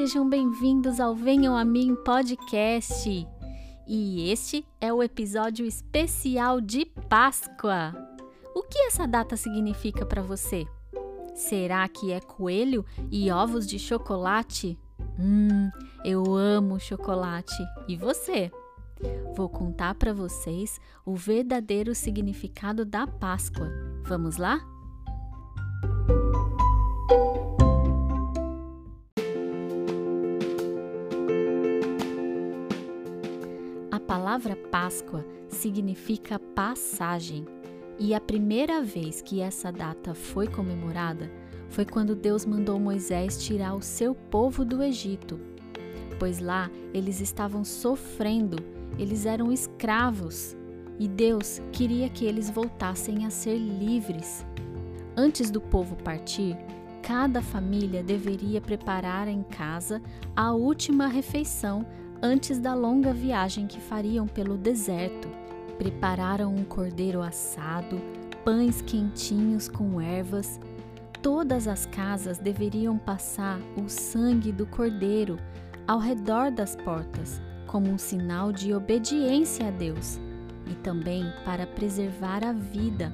sejam bem-vindos ao Venham a Mim podcast. E este é o episódio especial de Páscoa. O que essa data significa para você? Será que é coelho e ovos de chocolate? Hum, eu amo chocolate. E você? Vou contar para vocês o verdadeiro significado da Páscoa. Vamos lá? A palavra Páscoa significa passagem. E a primeira vez que essa data foi comemorada foi quando Deus mandou Moisés tirar o seu povo do Egito, pois lá eles estavam sofrendo, eles eram escravos e Deus queria que eles voltassem a ser livres. Antes do povo partir, cada família deveria preparar em casa a última refeição antes da longa viagem que fariam pelo deserto. Prepararam um cordeiro assado, pães quentinhos com ervas. Todas as casas deveriam passar o sangue do cordeiro ao redor das portas, como um sinal de obediência a Deus e também para preservar a vida.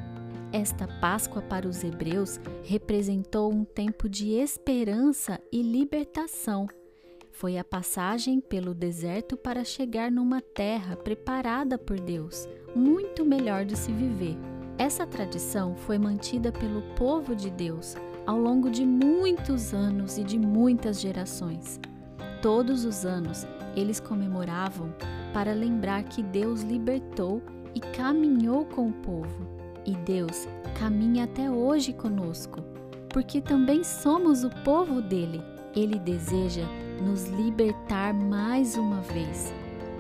Esta Páscoa para os hebreus representou um tempo de esperança e libertação foi a passagem pelo deserto para chegar numa terra preparada por Deus, muito melhor de se viver. Essa tradição foi mantida pelo povo de Deus ao longo de muitos anos e de muitas gerações. Todos os anos eles comemoravam para lembrar que Deus libertou e caminhou com o povo. E Deus caminha até hoje conosco, porque também somos o povo dele. Ele deseja nos libertar mais uma vez.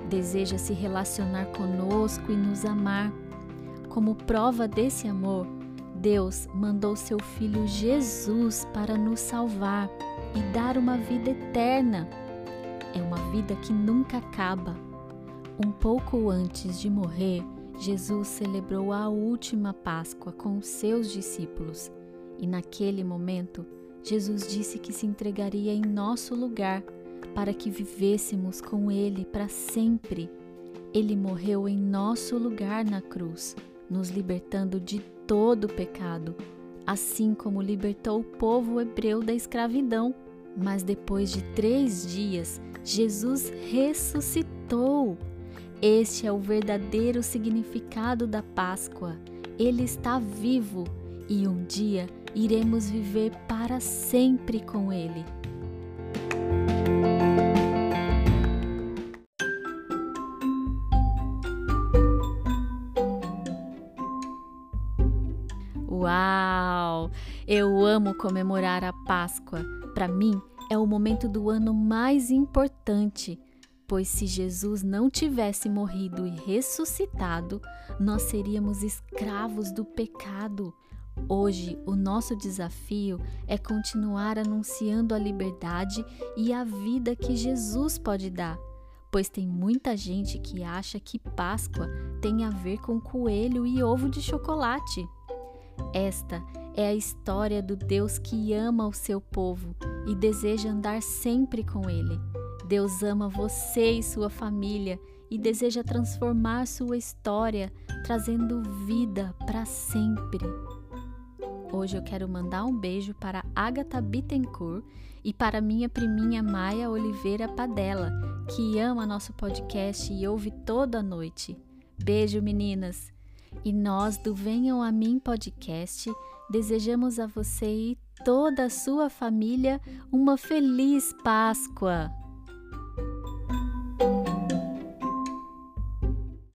Deseja se relacionar conosco e nos amar. Como prova desse amor, Deus mandou seu Filho Jesus para nos salvar e dar uma vida eterna. É uma vida que nunca acaba. Um pouco antes de morrer, Jesus celebrou a última Páscoa com os seus discípulos e, naquele momento, Jesus disse que se entregaria em nosso lugar para que vivêssemos com Ele para sempre. Ele morreu em nosso lugar na cruz, nos libertando de todo o pecado, assim como libertou o povo hebreu da escravidão. Mas depois de três dias, Jesus ressuscitou. Este é o verdadeiro significado da Páscoa. Ele está vivo e um dia iremos viver para sempre com Ele. Uau! Eu amo comemorar a Páscoa. Para mim, é o momento do ano mais importante, pois se Jesus não tivesse morrido e ressuscitado, nós seríamos escravos do pecado. Hoje, o nosso desafio é continuar anunciando a liberdade e a vida que Jesus pode dar, pois tem muita gente que acha que Páscoa tem a ver com coelho e ovo de chocolate. Esta é a história do Deus que ama o seu povo e deseja andar sempre com ele. Deus ama você e sua família e deseja transformar sua história, trazendo vida para sempre. Hoje eu quero mandar um beijo para Agatha Bittencourt e para minha priminha Maia Oliveira Padella, que ama nosso podcast e ouve toda noite. Beijo, meninas! E nós do Venham a Mim podcast desejamos a você e toda a sua família uma feliz Páscoa!